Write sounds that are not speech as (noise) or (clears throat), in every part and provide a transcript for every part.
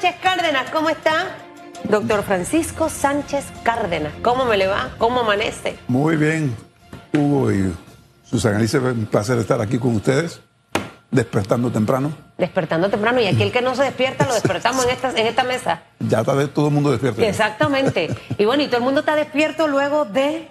Sánchez Cárdenas, ¿cómo está? Doctor Francisco Sánchez Cárdenas, ¿cómo me le va? ¿Cómo amanece? Muy bien, Hugo y Susana Alice, un placer estar aquí con ustedes, despertando temprano. Despertando temprano, y aquí el que no se despierta lo (laughs) despertamos en esta, en esta mesa. Ya está todo el mundo despierto. Exactamente. Y bueno, y todo el mundo está despierto luego de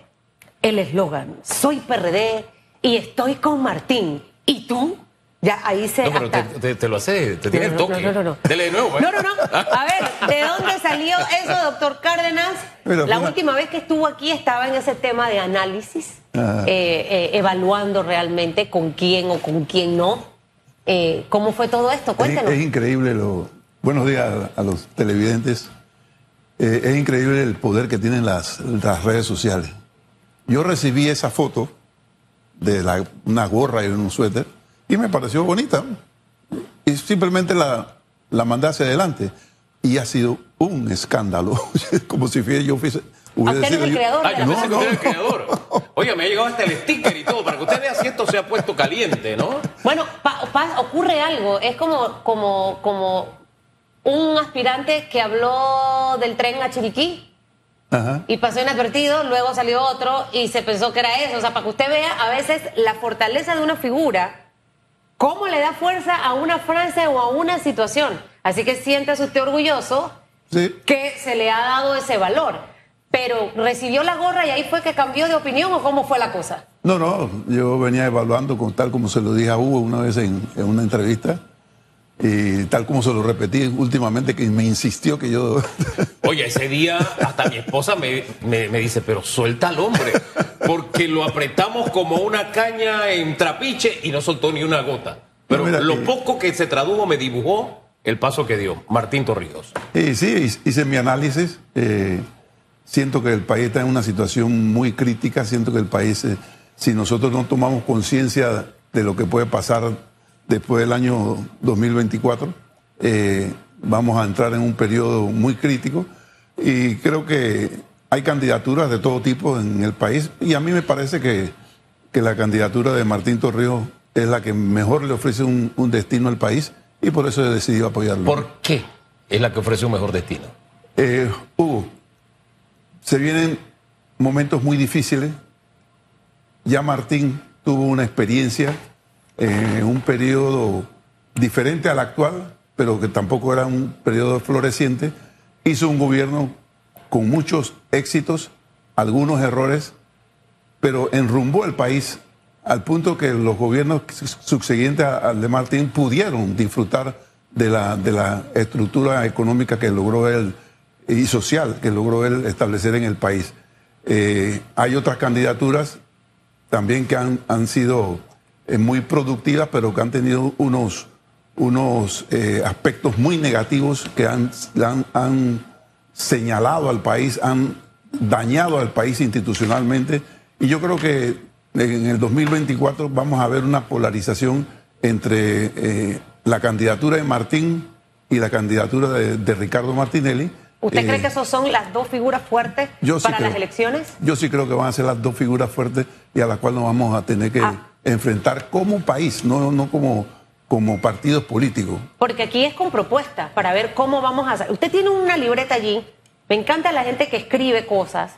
el eslogan, soy PRD y estoy con Martín. ¿Y tú? Ya ahí se. No, pero te, te, lo hace, te tiene el toque. No, no, no. Dele de nuevo. ¿eh? No, no, no. A ver, ¿de dónde salió eso, doctor Cárdenas? La última vez que estuvo aquí estaba en ese tema de análisis, Ah. eh, eh, evaluando realmente con quién o con quién no. Eh, ¿Cómo fue todo esto? Es, Cuéntenos. es increíble lo. Buenos días a, a los televidentes. Eh, es increíble el poder que tienen las, las redes sociales. Yo recibí esa foto de la- una gorra y un suéter y me pareció bonita. Y simplemente la, la mandé hacia adelante. Y ha sido un escándalo. (laughs) Como si yo fuese. ¿A hubiera usted no es el creador Ah, yo no, usted no. creador. Oiga, me ha llegado hasta el sticker y todo, para que usted vea si esto se ha puesto caliente, ¿no? Bueno, pa- pa- ocurre algo. Es como, como, como un aspirante que habló del tren a Chiriquí. Ajá. y pasó inadvertido, luego salió otro y se pensó que era eso. O sea, para que usted vea a veces la fortaleza de una figura, cómo le da fuerza a una frase o a una situación. Así que siéntase usted orgulloso Sí. que se le ha dado ese valor. Pero recibió la gorra y ahí fue que cambió de opinión o cómo fue la cosa. No, no, yo venía evaluando con tal como se lo dije a Hugo una vez en, en una entrevista y tal como se lo repetí últimamente que me insistió que yo... (laughs) Oye, ese día hasta mi esposa me, me- me dice, pero suelta al hombre, porque lo apretamos como una caña en trapiche y no soltó ni una gota. Pero No, lo poco que se tradujo me dibujó el paso que dio Martín Torrijos. y sí, hice mi análisis. eh, siento que el país está en una situación muy crítica, siento que el país, eh, si nosotros no tomamos conciencia de lo que puede pasar después del año 2024, eh, vamos a entrar en un periodo muy crítico y creo que hay candidaturas de todo tipo en el país y a mí me parece que, que la candidatura de Martín Torrijos es la que mejor le ofrece un, un destino al país y por eso he decidido apoyarlo. ¿Por qué es la que ofrece un mejor destino? Eh, Hugo, se vienen momentos muy difíciles. Ya Martín tuvo una experiencia en un periodo diferente al actual, pero que tampoco era un periodo floreciente. Hizo un gobierno con muchos éxitos, algunos errores, pero enrumbó el país al punto que los gobiernos subsiguientes al de Martín pudieron disfrutar de la, de la estructura económica que logró él y social que logró él establecer en el país. Eh, hay otras candidaturas también que han, han sido eh, muy productivas, pero que han tenido unos, unos eh, aspectos muy negativos que han, han, han señalado al país, han dañado al país institucionalmente. Y yo creo que en el 2024 vamos a ver una polarización entre eh, la candidatura de Martín y la candidatura de, de Ricardo Martinelli. ¿Usted Eh, cree que esos son las dos figuras fuertes yo sí para creo. las elecciones? Yo sí creo que van a ser las dos figuras fuertes y a las cuales nos vamos a tener que Ah. Enfrentar como país, no, no como, como partidos políticos. Porque aquí es con propuestas para ver cómo vamos a hacer. Usted tiene una libreta allí. Me encanta la gente que escribe cosas.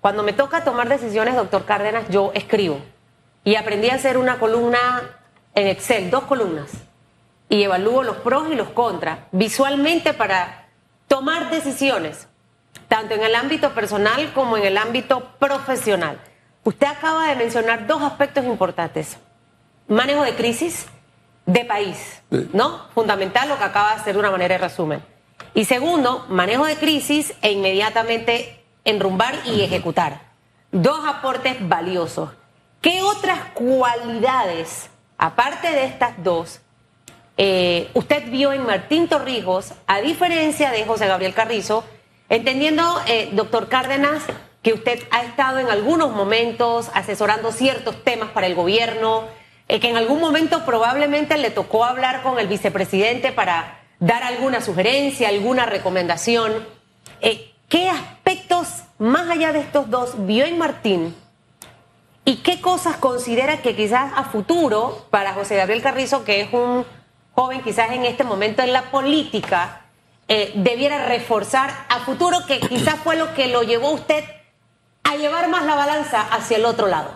Cuando me toca tomar decisiones, doctor Cárdenas, yo escribo. Y aprendí a hacer una columna en Excel, dos columnas. Y evalúo los pros y los contras, visualmente para tomar decisiones, tanto en el ámbito personal como en el ámbito profesional. Usted acaba de mencionar dos aspectos importantes. Manejo de crisis de país. ¿no? Fundamental lo que acaba de hacer de una manera de resumen. Y segundo, manejo de crisis e inmediatamente enrumbar y ejecutar. Dos aportes valiosos. ¿Qué otras cualidades, aparte de estas dos, eh, usted vio en Martín Torrijos, a diferencia de José Gabriel Carrizo, entendiendo, eh, doctor Cárdenas, que usted ha estado en algunos momentos asesorando ciertos temas para el gobierno, eh, que en algún momento probablemente le tocó hablar con el vicepresidente para dar alguna sugerencia, alguna recomendación. Eh, ¿Qué aspectos, más allá de estos dos, vio en Martín ¿Y qué cosas considera que quizás a futuro, para José Gabriel Carrizo, que es un joven quizás en este momento en la política, eh, debiera reforzar a futuro, que quizás fue lo que lo llevó usted hacia el otro lado?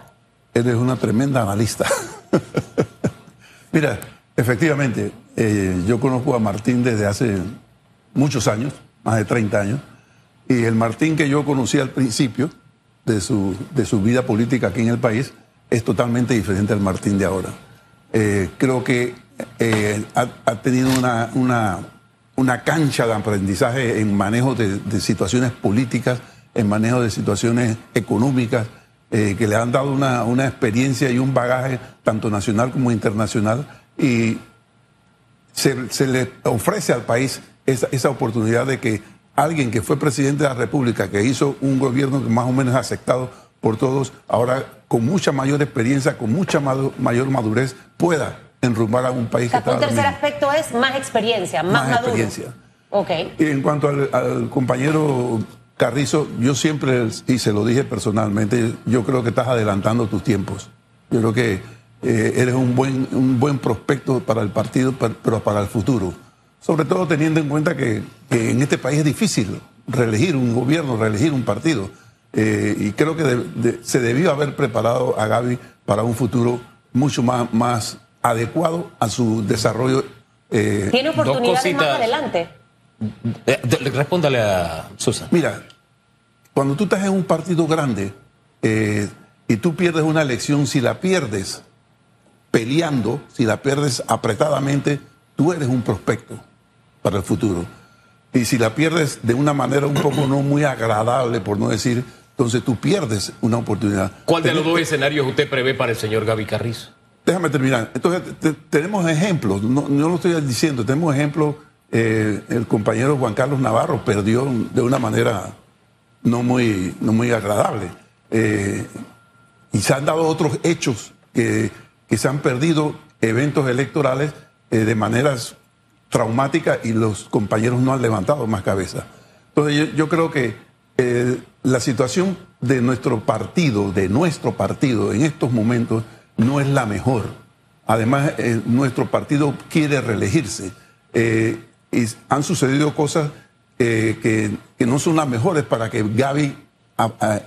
Eres una tremenda analista. (laughs) Mira, efectivamente, eh, yo conozco a Martín desde hace muchos años, más de 30 años, y el Martín que yo conocí al principio de su, de su vida política aquí en el país es totalmente diferente al Martín de ahora. Eh, creo que eh, ha, ha, tenido una, una, una, cancha de aprendizaje en manejo de, de, situaciones políticas, en manejo de situaciones económicas, eh, que le han dado una, una experiencia y un bagaje tanto nacional como internacional y se, se le ofrece al país esa, esa oportunidad de que alguien que fue presidente de la República, que hizo un gobierno que más o menos aceptado por todos, ahora con mucha mayor experiencia, con mucha mayor madurez, pueda enrumbar a un país o sea, que está. Un tercer aspecto es más experiencia, más, más maduro. experiencia. Okay. Y en cuanto al, al, compañero Carrizo, yo siempre, y se lo dije personalmente, yo creo que estás adelantando tus tiempos. Yo creo que eh, eres un buen, un buen prospecto para el partido, pero para el futuro. Sobre todo teniendo en cuenta que, que en este país es difícil reelegir un gobierno, reelegir un partido. Eh, y creo que de, de, se debió haber preparado a Gaby para un futuro mucho más, más adecuado a su desarrollo. Eh, Tiene oportunidades más adelante. Eh, respóndale a Susan. Mira, cuando tú estás en un partido grande eh, y tú pierdes una elección, si la pierdes peleando, si la pierdes apretadamente, tú eres un prospecto para el futuro. Y si la pierdes de una manera un poco no muy agradable, por no decir, entonces tú pierdes una oportunidad. ¿Cuál de los dos escenarios usted prevé para el señor Gaby Carrizo? Déjame terminar. Entonces, te, tenemos ejemplos, no, no, lo estoy diciendo, tenemos ejemplos. Eh, el compañero Juan Carlos Navarro perdió de una manera no muy, no muy agradable. Eh, y se han dado otros hechos que, que se han perdido eventos electorales eh, de maneras traumáticas y los compañeros no han levantado más cabeza. Entonces yo, creo que la situación de nuestro partido, de nuestro partido en estos momentos, no es la mejor. Además, nuestro partido quiere reelegirse. Y han sucedido cosas eh, que, que, no son las mejores para que Gaby a, a,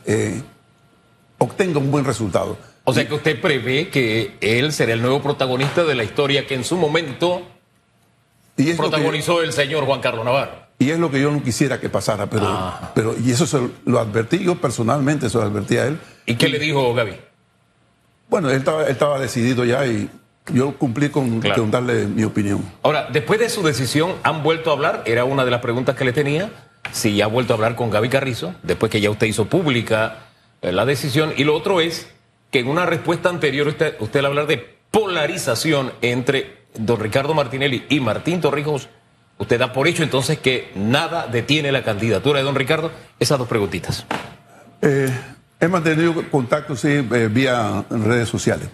obtenga un buen resultado. O sea que usted prevé que él será el nuevo protagonista de la historia que en su momento y protagonizó yo, el señor Juan Carlos Navarro. Y es lo que yo no quisiera que pasara, pero, ah. pero y eso se lo advertí yo personalmente, se lo advertí a él. ¿Y qué le dijo Gaby? Bueno, él estaba, él estaba decidido ya y yo cumplí con, claro. con, darle mi opinión. Ahora, después de su decisión, ¿han vuelto a hablar? Era una de las preguntas que le tenía. Si ya ha vuelto a hablar con Gaby Carrizo, después que ya usted hizo pública eh, la decisión. Y lo otro es que en una respuesta anterior usted, usted al hablar de polarización entre don Ricardo Martinelli y Martín Torrijos, usted da por hecho entonces que nada detiene la candidatura de don Ricardo. Esas dos preguntitas. Eh, he mantenido contacto, sí, eh, vía redes sociales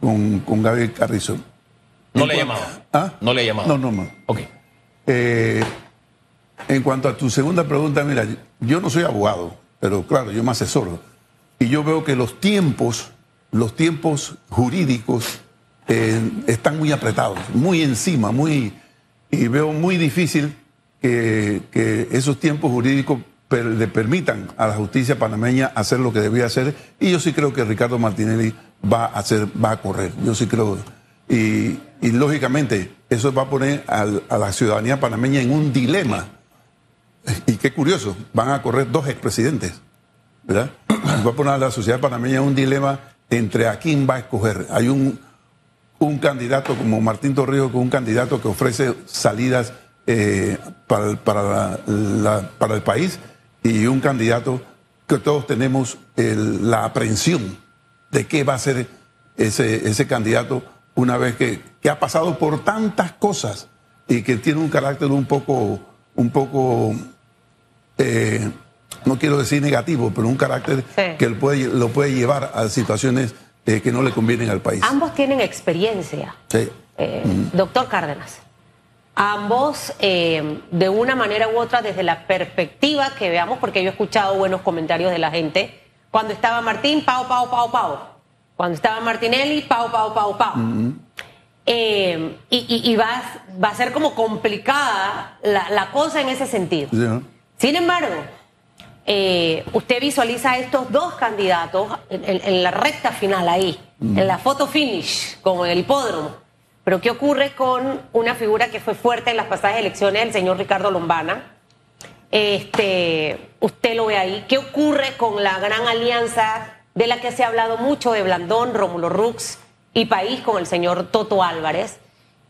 con, con Gaby Carrizo. ¿No le ha llamado? ¿Ah? ¿No le ha llamado? No, no, no. Ok. Eh, en cuanto a tu segunda pregunta, mira, yo no soy abogado, pero claro, yo me asesoro. Y yo veo que los tiempos, los tiempos jurídicos eh, están muy apretados, muy encima, muy. Y veo muy difícil que, que esos tiempos jurídicos le permitan a la justicia panameña hacer lo que debía hacer. Y yo sí creo que Ricardo Martinelli va a hacer, va a correr. Yo sí creo. Y, lógicamente, eso va a poner al, a la ciudadanía panameña en un dilema. Y qué curioso, van a correr dos expresidentes, ¿verdad? Va a poner a la sociedad panameña en un dilema entre a quién va a escoger. Hay un, un candidato como Martín Torrijos, un candidato que ofrece salidas eh, para, para, la, la, para el país y un candidato que todos tenemos el, la aprehensión de qué va a ser ese, ese candidato una vez que, que, ha pasado por tantas cosas y que tiene un carácter un poco, un poco eh, no quiero decir negativo, pero un carácter sí. que lo puede, lo puede llevar a situaciones eh, que no le convienen al país. Ambos tienen experiencia. Sí. Eh, mm. Doctor Cárdenas, ambos eh, de una manera u otra desde la perspectiva que veamos, porque yo he escuchado buenos comentarios de la gente, cuando estaba Martín, pao, pao, pao, pao. Cuando estaba Martinelli, pao, pao, pao, pao. Eh, y, y- y va, a- va a ser como complicada la, la cosa en ese sentido. Sin embargo, eh, usted visualiza a estos dos candidatos en, en- en la recta final ahí, en la foto finish, como en el hipódromo. Pero ¿qué ocurre con una figura que fue fuerte en las pasadas elecciones, el señor Ricardo Lombana? Este, usted lo ve ahí. ¿Qué ocurre con la gran alianza de la que se ha hablado mucho de Blandón, Rómulo Rux y País con el señor Toto Álvarez?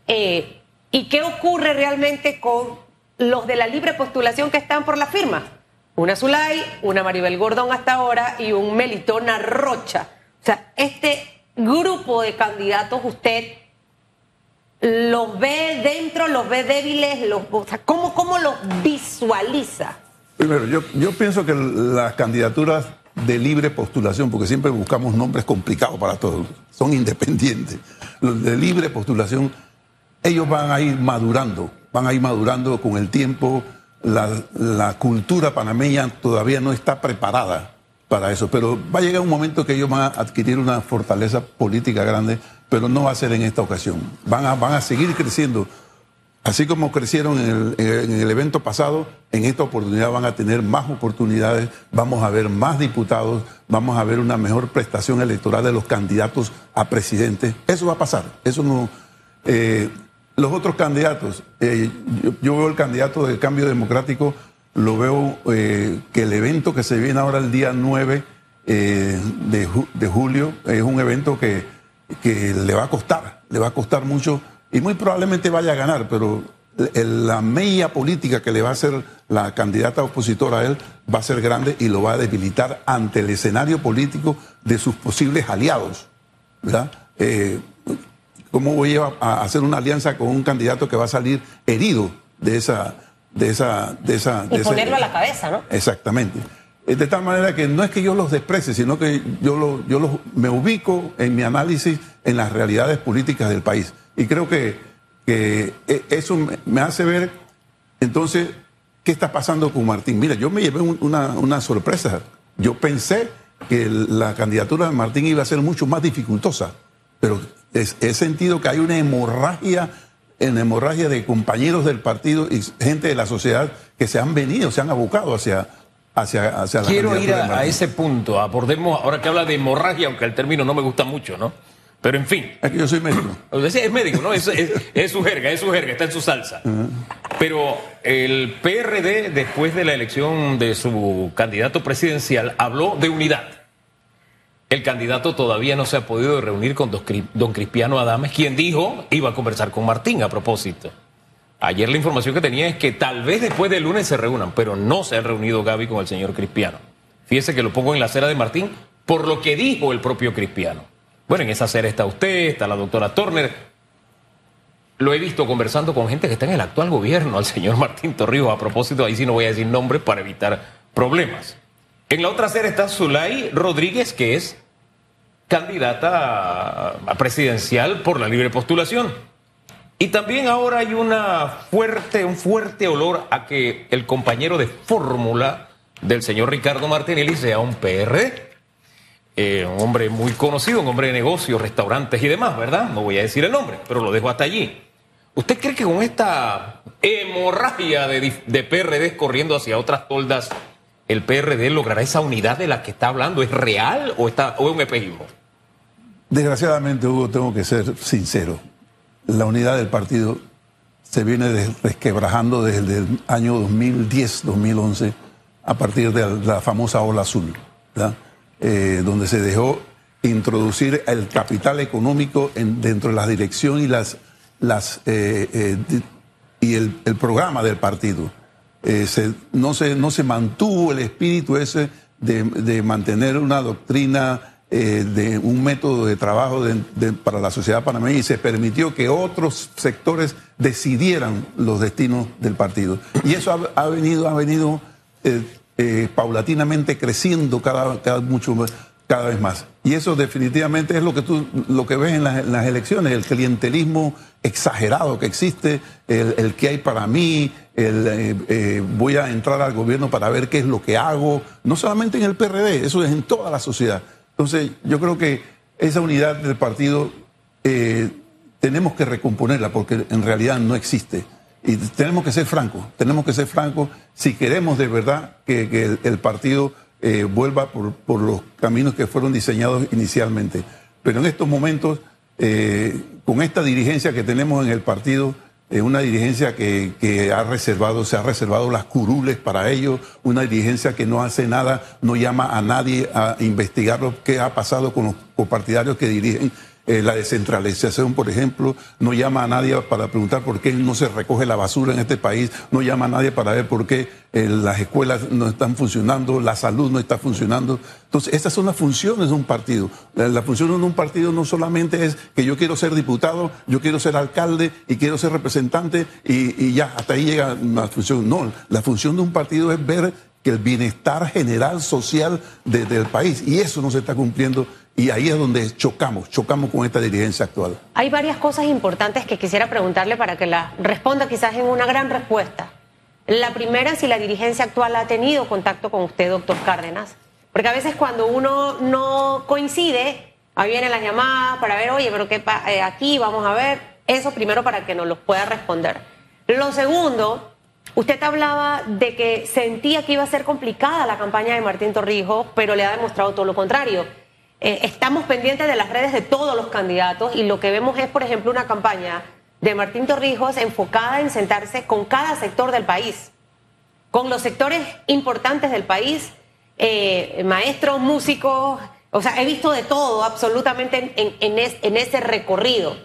Eh, ¿Y qué ocurre realmente con los de la libre postulación que están por la firma? Una Zulay, una Maribel Gordón hasta ahora y un Melitona Rocha. O sea, este grupo de candidatos usted los ve dentro, los ve débiles, los, ¿cómo, ¿cómo los visualiza? Primero, yo, yo pienso que las candidaturas de libre postulación, porque siempre buscamos nombres complicados para todos, son independientes. Los de libre postulación, ellos van a ir madurando, van a ir madurando con el tiempo. La cultura panameña todavía no está preparada para eso, pero va a llegar un momento que ellos van a adquirir una fortaleza política grande, pero no va a ser en esta ocasión. Van a, van a seguir creciendo Así como crecieron en el, en el evento pasado, en esta oportunidad van a tener más oportunidades, vamos a ver más diputados, vamos a ver una mejor prestación electoral de los candidatos a presidente. Eso va a pasar. Eso no. eh, los otros candidatos, eh, yo veo el candidato del cambio democrático, lo veo eh, que el evento que se viene ahora el día 9 eh, de, de julio es un evento que, que le va a costar, le va a costar mucho y muy probablemente vaya a ganar, pero la media política que le va a hacer la candidata opositora a él va a ser grande y lo va a debilitar ante el escenario político de sus posibles aliados. ¿verdad? Eh, ¿Cómo voy a hacer una alianza con un candidato que va a salir herido de esa... De esa, de esa, Y de ese- ponerlo a la cabeza, ¿no? Exactamente. Eh, De tal manera que no es que yo los desprecie, sino que yo, lo- yo los, me ubico en mi análisis en las realidades políticas del país. Y creo que, que eh, eso me- hace ver, entonces, ¿qué está pasando con Martín? Mira, yo me llevé un- una, una sorpresa. Yo pensé que la candidatura de Martín iba a ser mucho más dificultosa, pero he sentido que hay una hemorragia en hemorragia de compañeros del partido y gente de la sociedad que se han venido, se han abocado hacia, hacia, hacia la Quiero ir a, ese punto. Abordemos, ahora que habla de hemorragia, aunque el término no me gusta mucho, ¿no? Pero en fin. Es que yo soy médico. (clears throat) Es médico, ¿no? Es, es- es su jerga, es su jerga, está en su salsa. Pero el PRD, después de la elección de su candidato presidencial, habló de unidad. El candidato todavía no se ha podido reunir con don Cristiano Adames, quien dijo iba a conversar con Martín a propósito. Ayer la información que tenía es que tal vez después del lunes se reúnan, pero no se ha reunido Gaby con el señor Cristiano. Fíjese que lo pongo en la acera de Martín por lo que dijo el propio Cristiano. Bueno, en esa acera está usted, está la doctora Turner. Lo he visto conversando con gente que está en el actual gobierno, al señor (laughs) Martín Torrijos. A propósito, ahí sí no voy a decir nombres para evitar problemas. En la otra acera está Zulay Rodríguez, que es candidata a- presidencial por la libre postulación. Y también ahora hay un fuerte olor a que el compañero de fórmula del señor Ricardo Martinelli sea un PRD. Eh, un hombre muy conocido, un hombre de negocios, restaurantes y demás, ¿verdad? No voy a decir el nombre, pero lo dejo hasta allí. ¿Usted cree que con esta hemorragia de, de PRD corriendo hacia otras toldas, el PRD logrará esa unidad de la que está hablando? ¿Es real o, está, o es un espejismo? Desgraciadamente, Hugo, tengo que ser sincero. La unidad del partido se viene resquebrajando desde el año 2010-2011 a partir de la famosa ola azul. Eh, donde se dejó introducir el capital económico en- dentro de la dirección y las, las eh, eh, y el programa del partido. Eh, no, se, no se mantuvo el espíritu ese de, de mantener una doctrina, eh, de un método de trabajo para la sociedad panameña y se permitió que otros sectores decidieran los destinos del partido. Y eso ha, venido, ha venido eh, paulatinamente creciendo cada, cada, mucho, cada vez más. Y eso definitivamente es lo que tú lo que ves en las, elecciones, el clientelismo exagerado que existe, el, que hay para mí, eh, eh, voy a entrar al gobierno para ver qué es lo que hago, no solamente en el PRD, eso es en toda la sociedad. Entonces, yo creo que esa unidad del partido eh, tenemos que recomponerla porque en realidad no existe. Y tenemos que ser francos, tenemos que ser francos si queremos de verdad que, el, partido eh, vuelva por, los caminos que fueron diseñados inicialmente. Pero en estos momentos, eh, con esta dirigencia que tenemos en el partido, una dirigencia que, ha reservado, se ha reservado las curules para ellos, una dirigencia que no hace nada, no llama a nadie a investigar lo que ha pasado con los copartidarios que dirigen eh, la descentralización, por ejemplo, no llama a nadie para preguntar por qué no se recoge la basura en este país, no llama a nadie para ver por qué eh, las escuelas no están funcionando, la salud no está funcionando. Entonces, estas son las funciones de un partido. La, función de un partido no solamente es que yo quiero ser diputado, yo quiero ser alcalde y quiero ser representante y, ya, hasta ahí llega la función. No, la función de un partido es ver que el bienestar general social del país y eso no se está cumpliendo y ahí es donde chocamos, chocamos con esta dirigencia actual. Hay varias cosas importantes que quisiera preguntarle para que la responda quizás en una gran respuesta. La primera, si la dirigencia actual ha tenido contacto con usted, doctor Cárdenas, porque a veces cuando uno no coincide, ahí vienen las llamadas para ver, oye, pero qué eh, aquí vamos a ver, eso primero para que nos lo pueda responder. Lo segundo, usted hablaba de que sentía que iba a ser complicada la campaña de Martín Torrijos, pero le ha demostrado todo lo contrario eh, estamos pendientes de las redes de todos los candidatos y lo que vemos es, por ejemplo, una campaña de Martín Torrijos enfocada en sentarse con cada sector del país, con los sectores importantes del país, eh, maestros, músicos, o sea, he visto de todo absolutamente en, ese recorrido.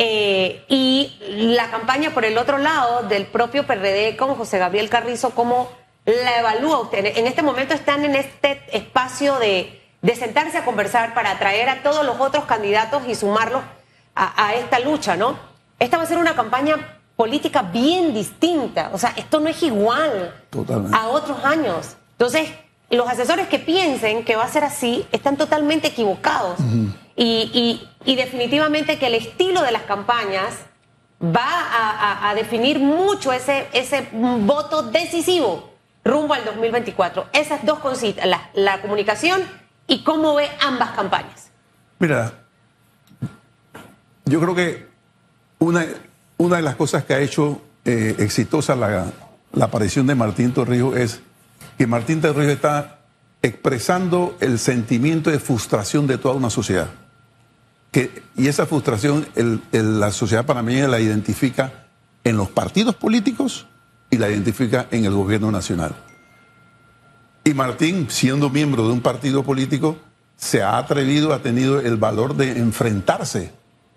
Eh, y la campaña por el otro lado del propio PRD con José Gabriel Carrizo, ¿cómo la evalúa usted? En este momento están en este espacio de de sentarse a conversar para atraer a todos los otros candidatos y sumarlos a, esta lucha, ¿no? Esta va a ser una campaña política bien distinta. O sea, esto no es igual a otros años. Entonces, los asesores que piensen que va a ser así están totalmente equivocados. y, definitivamente que el estilo de las campañas va a, definir mucho ese, ese voto decisivo rumbo al 2024. Esas dos cositas, la, la comunicación y cómo ve ambas campañas. Mira, yo creo que una, una de las cosas que ha hecho eh, exitosa la, aparición de Martín Torrijos es que Martín Torrijos está expresando el sentimiento de frustración de toda una sociedad. Que, y esa frustración la sociedad panameña la identifica en los partidos políticos y la identifica en el gobierno nacional. Y Martín, siendo miembro de un partido político, se ha atrevido, ha tenido el valor de enfrentarse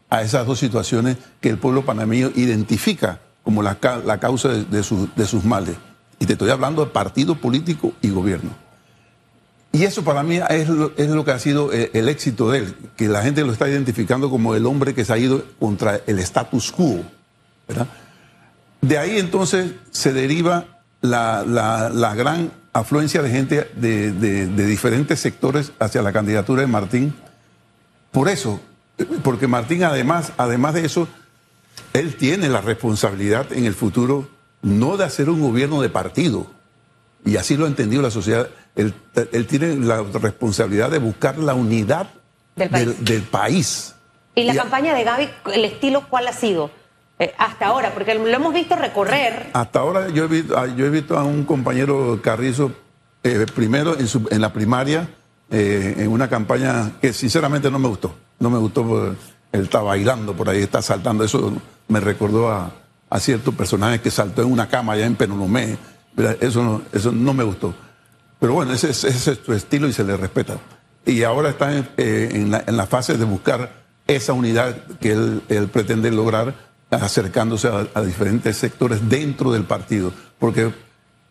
a esas dos situaciones que el pueblo panameño identifica como la, causa de, sus males. Y te estoy hablando de partido político y gobierno. Y eso para mí es lo, que ha sido el, el, éxito de él, que la gente lo está identificando como el hombre que se ha ido contra el status quo. De ahí entonces se deriva la, gran afluencia de gente de, diferentes sectores hacia la candidatura de Martín. Por eso, porque Martín además, además de eso, él tiene la responsabilidad en el futuro no de hacer un gobierno de partido, y así lo ha entendido la sociedad, él, tiene la responsabilidad de buscar la unidad del país. ¿Y la campaña de Gaby, el estilo cuál ha sido? Eh, hasta ahora, porque lo hemos visto recorrer. Hasta ahora yo he visto, ah, yo he visto a un compañero Carrizo eh, primero en, su, en, la primaria, eh, en una campaña que sinceramente no me gustó. No me gustó él está bailando por ahí, está saltando. Eso me recordó a, a ciertos personajes que saltó en una cama allá en Penolomé. Eso no, eso no me gustó. Pero bueno, ese, ese es su estilo y se le respeta. Y ahora está en, la, en la fase de buscar esa unidad que él, él pretende lograr acercándose a, diferentes sectores dentro del partido, porque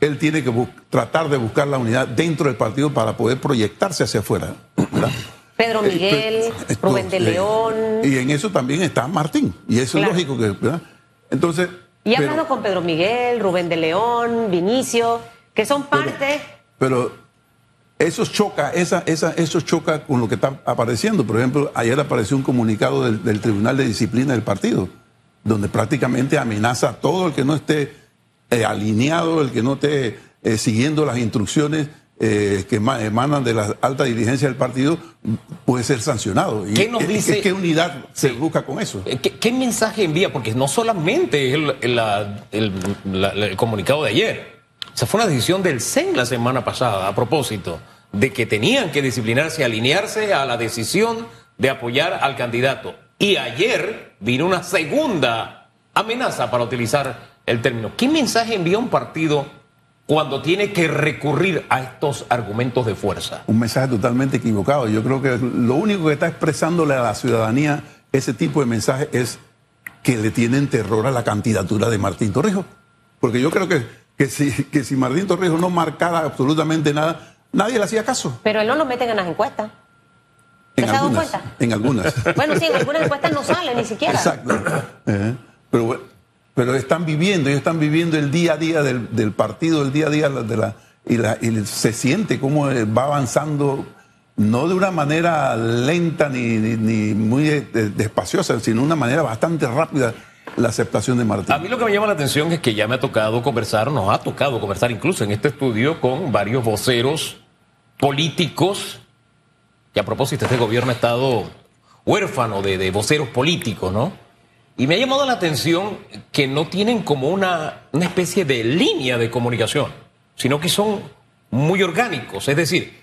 él tiene que tratar de buscar la unidad dentro del partido para poder proyectarse hacia afuera. Pedro eh, Miguel, Rubén de eh, León. Y en eso también está Martín, y eso es lógico que, ¿verdad? Entonces. Y ha hablado con Pedro Miguel, Rubén de León, Vinicio, que son parte. Pero, eso choca, esa, esa, eso choca con lo que está apareciendo. Por ejemplo, ayer apareció un comunicado del Tribunal de Disciplina del partido donde prácticamente amenaza a todo el que no esté eh, alineado, el que no esté eh, siguiendo las instrucciones, eh, que ema- emanan de la alta dirigencia del partido puede ser sancionado. Y ¿Qué nos dice- es- ¿Qué unidad se busca con eso? ¿Qué, qué mensaje envía? Porque no solamente es el comunicado de ayer. O sea, fue una decisión del CEN la semana pasada, a propósito, de que tenían que disciplinarse, alinearse a la decisión de apoyar al candidato. Y ayer vino una segunda amenaza para utilizar el término. ¿Qué mensaje envía un partido cuando tiene que recurrir a estos argumentos de fuerza? Un mensaje totalmente equivocado. Yo creo que lo único que está expresándole a la ciudadanía ese tipo de mensaje es que le tienen terror a la candidatura de Martín Torrijos. Porque yo creo que, que, si, que si Martín Torrijos no marcara absolutamente nada, nadie le hacía caso. Pero él no lo meten en las encuestas. En ¿Te has dado algunas. cuenta? En algunas. (laughs) Bueno, sí, en algunas encuestas no sale ni siquiera. Exacto. Eh, pero, pero están viviendo, ellos están viviendo el día a día del, del partido, el día a día de la, y, la, y se siente cómo eh, va avanzando, no de una manera lenta ni, ni, ni muy eh, despaciosa, sino de una manera bastante rápida la aceptación de Martín. A mí lo que me llama la atención es que ya me ha tocado conversar, nos ha tocado conversar incluso en este estudio con varios voceros políticos, que a propósito este gobierno ha estado huérfano de, de voceros políticos, ¿no? Y me ha llamado la atención que no tienen como una, una especie de línea de comunicación, sino que son muy orgánicos. Es decir,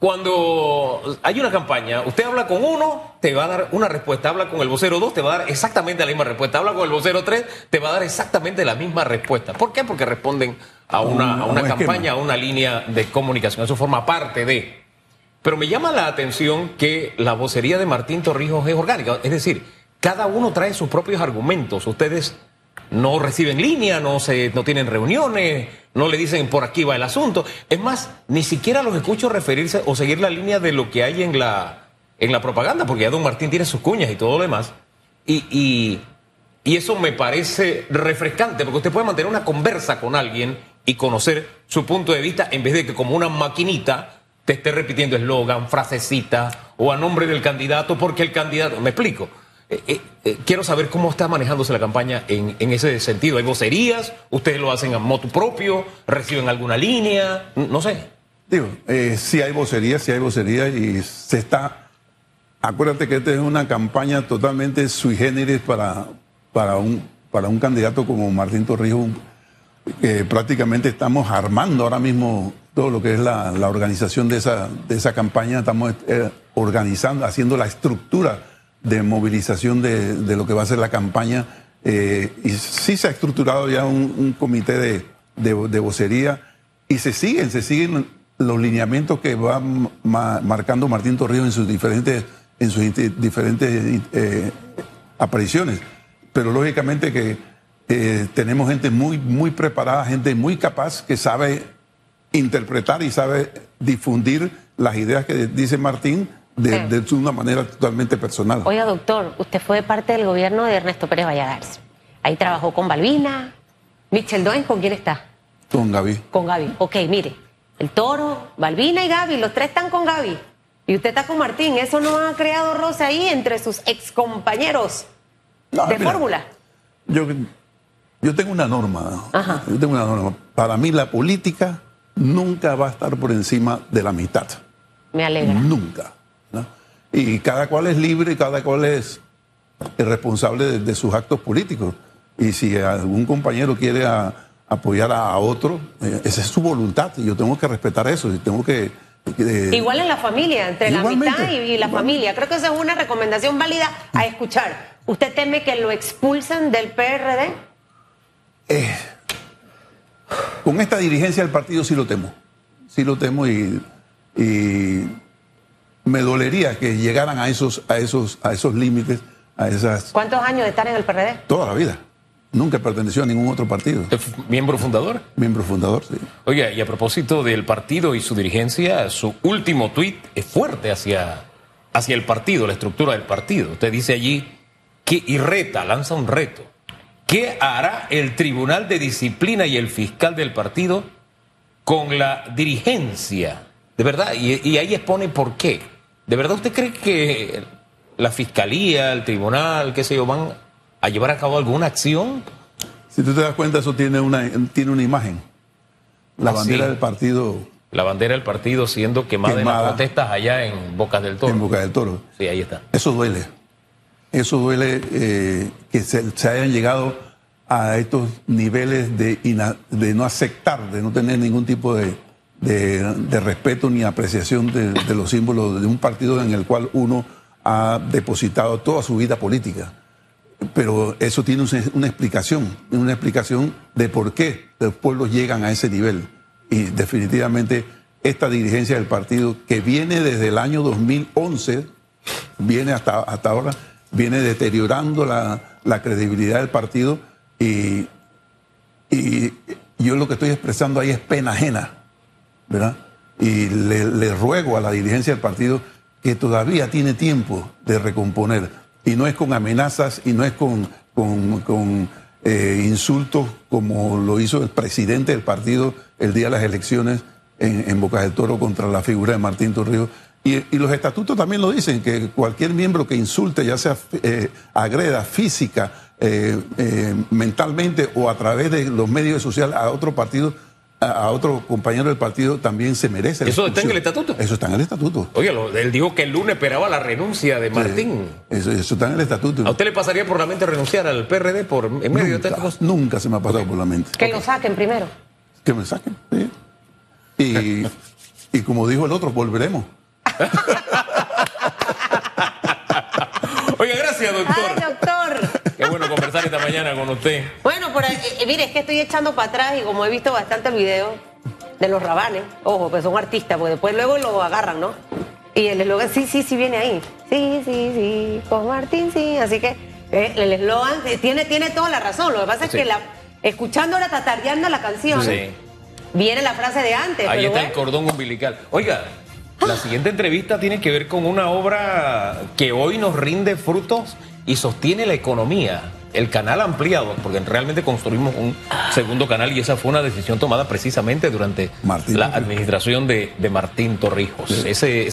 cuando hay una campaña, usted habla con uno, te va a dar una respuesta. Habla con el vocero 2, te va a dar exactamente la misma respuesta. Habla con el vocero 3, te va a dar exactamente la misma respuesta. ¿Por qué? Porque responden a una, a una campaña, a una línea de comunicación. Eso forma parte de. Pero me llama la atención que la vocería de Martín Torrijos es orgánica. Es decir, cada uno trae sus propios argumentos. Ustedes no reciben línea, no, se, no tienen reuniones, no le dicen por aquí va el asunto. Es más, ni siquiera los escucho referirse o seguir la línea de lo que hay en la, en la propaganda, porque ya don Martín tiene sus cuñas y todo lo demás. Y, y, y eso me parece refrescante, porque usted puede mantener una conversa con alguien y conocer su punto de vista en vez de que como una maquinita te esté repitiendo eslogan, frasecita o a nombre del candidato, porque el candidato, me explico. Eh, eh, eh, quiero saber cómo está manejándose la campaña en, en ese sentido. ¿Hay vocerías? ¿Ustedes lo hacen a moto propio? ¿Reciben alguna línea? No sé. Digo, sí hay vocería, sí hay vocería y se está. Acuérdate que esta es una campaña totalmente sui generis para, para, un, para un candidato como Martín Torrijos, que prácticamente estamos armando ahora mismo todo lo que es la, la organización de esa, de esa campaña, estamos eh, organizando, haciendo la estructura de movilización de, de lo que va a ser la campaña. eh, y sí se ha estructurado ya un, comité de, de, vocería y se siguen, se siguen los lineamientos que va ma- marcando Martín Torrijos en sus diferentes, en sus diferentes eh, apariciones. Pero lógicamente que tenemos gente muy, muy preparada, gente muy capaz que sabe interpretar y sabe difundir las ideas que dice Martín de, Sí. de una manera totalmente personal. Oiga, doctor, usted fue parte del gobierno de Ernesto Pérez Valladares. Ahí trabajó con Balbina. Michel Doen, ¿con quién está? Con Gaby. Con Gaby. Ok, mire, el toro, Balbina y Gaby, los tres están con Gaby. Y usted está con Martín. ¿Eso no ha creado roce ahí entre sus excompañeros No, de mira, fórmula? Yo, yo tengo una norma. Ajá. Yo tengo una norma. Para mí la política nunca va a estar por encima de la amistad. Me alegra. Nunca. ¿no? Y cada cual es libre y cada cual es es responsable de, de sus actos políticos. Y si algún compañero quiere a- apoyar a, a otro, eh, esa es su voluntad y yo tengo que respetar eso. Y tengo que. que- Igual en la familia, entre la amistad y, y la familia. Creo que esa es una recomendación válida a escuchar. ¿Usted teme que lo expulsen del PRD? Con esta dirigencia del partido sí lo temo. Sí lo temo y, y me dolería que llegaran a esos, a esos, a esos límites, a esas. ¿Cuántos años de estar en el PRD? toda la vida. Nunca perteneció a ningún otro partido. ¿Usted fue miembro fundador? Miembro fundador, sí. Oiga, y a propósito del partido y su dirigencia, su último tuit es fuerte hacia, hacia el partido, la estructura del partido. Usted dice allí que, y reta, lanza un reto. ¿Qué hará el Tribunal de Disciplina y el fiscal del partido con la dirigencia? De verdad, y, y ahí expone por qué. ¿De verdad usted cree que la fiscalía, el tribunal, qué sé yo, van a llevar a cabo alguna acción? Si tú te das cuenta, eso tiene una, tiene una imagen. La Ah, bandera sí. del partido la bandera del partido siendo quemada, en Quemada. las protestas allá en Bocas del Toro. en Boca del Toro. Sí, ahí está. Eso duele. Eso duele eh, que se, hayan llegado a estos niveles de, no aceptar, de no tener ningún tipo de, respeto ni apreciación de, los símbolos de un partido en el cual uno ha depositado toda su vida política. Pero eso tiene un- una explicación, una explicación de por qué los pueblos llegan a ese nivel. Y definitivamente esta dirigencia del partido, que viene desde el año 2011, viene hasta ahora, viene deteriorando la, credibilidad del partido y, yo lo que estoy expresando ahí es pena ajena, ¿verdad? Y le, ruego a la dirigencia del partido que todavía tiene tiempo de recomponer y no es con amenazas y no es con, eh, insultos como lo hizo el presidente del partido el día de las elecciones en, en Boca del Toro contra la figura de Martín Torrijos. Y, y los estatutos también lo dicen, que cualquier miembro que insulte, ya sea eh, agreda física, eh, eh, mentalmente o a través de los medios sociales a otro partido, a, a otro compañero del partido, también se merece. la ¿Eso está en el estatuto? Eso está en el estatuto. Oye, lo- él dijo que el lunes esperaba la renuncia de Martín. Eso, eso está en el estatuto. ¿A usted le pasaría por la mente renunciar al PRD por en medio de nunca, tantas cosas? nunca se me ha pasado por la mente. Que lo saquen primero. Que me saquen. sí. Y, y como dijo el otro, volveremos. (laughs) Oiga, gracias, doctor. Ay, doctor. Qué bueno conversar esta mañana con usted. Bueno, por ahí- eh, mire, es que estoy echando para atrás y como he visto bastante el video de los rabanes, ojo, pues son artistas, porque después luego lo agarran, ¿no? Y el eslogan, sí, sí, sí viene ahí. Sí, sí, sí, con Martín, sí. Así que eh, el eslogan eh, tiene, tiene toda la razón. Lo que pasa es que la, escuchando ahora, tatardeando la canción, Sí. viene la frase de antes. Ahí pero está el cordón umbilical. Oiga, la siguiente entrevista tiene que ver con una obra que hoy nos rinde frutos y sostiene la economía. El canal ampliado, porque realmente construimos un segundo canal y esa fue una decisión tomada precisamente durante Martín la administración de, de Martín Torrijos. Ese,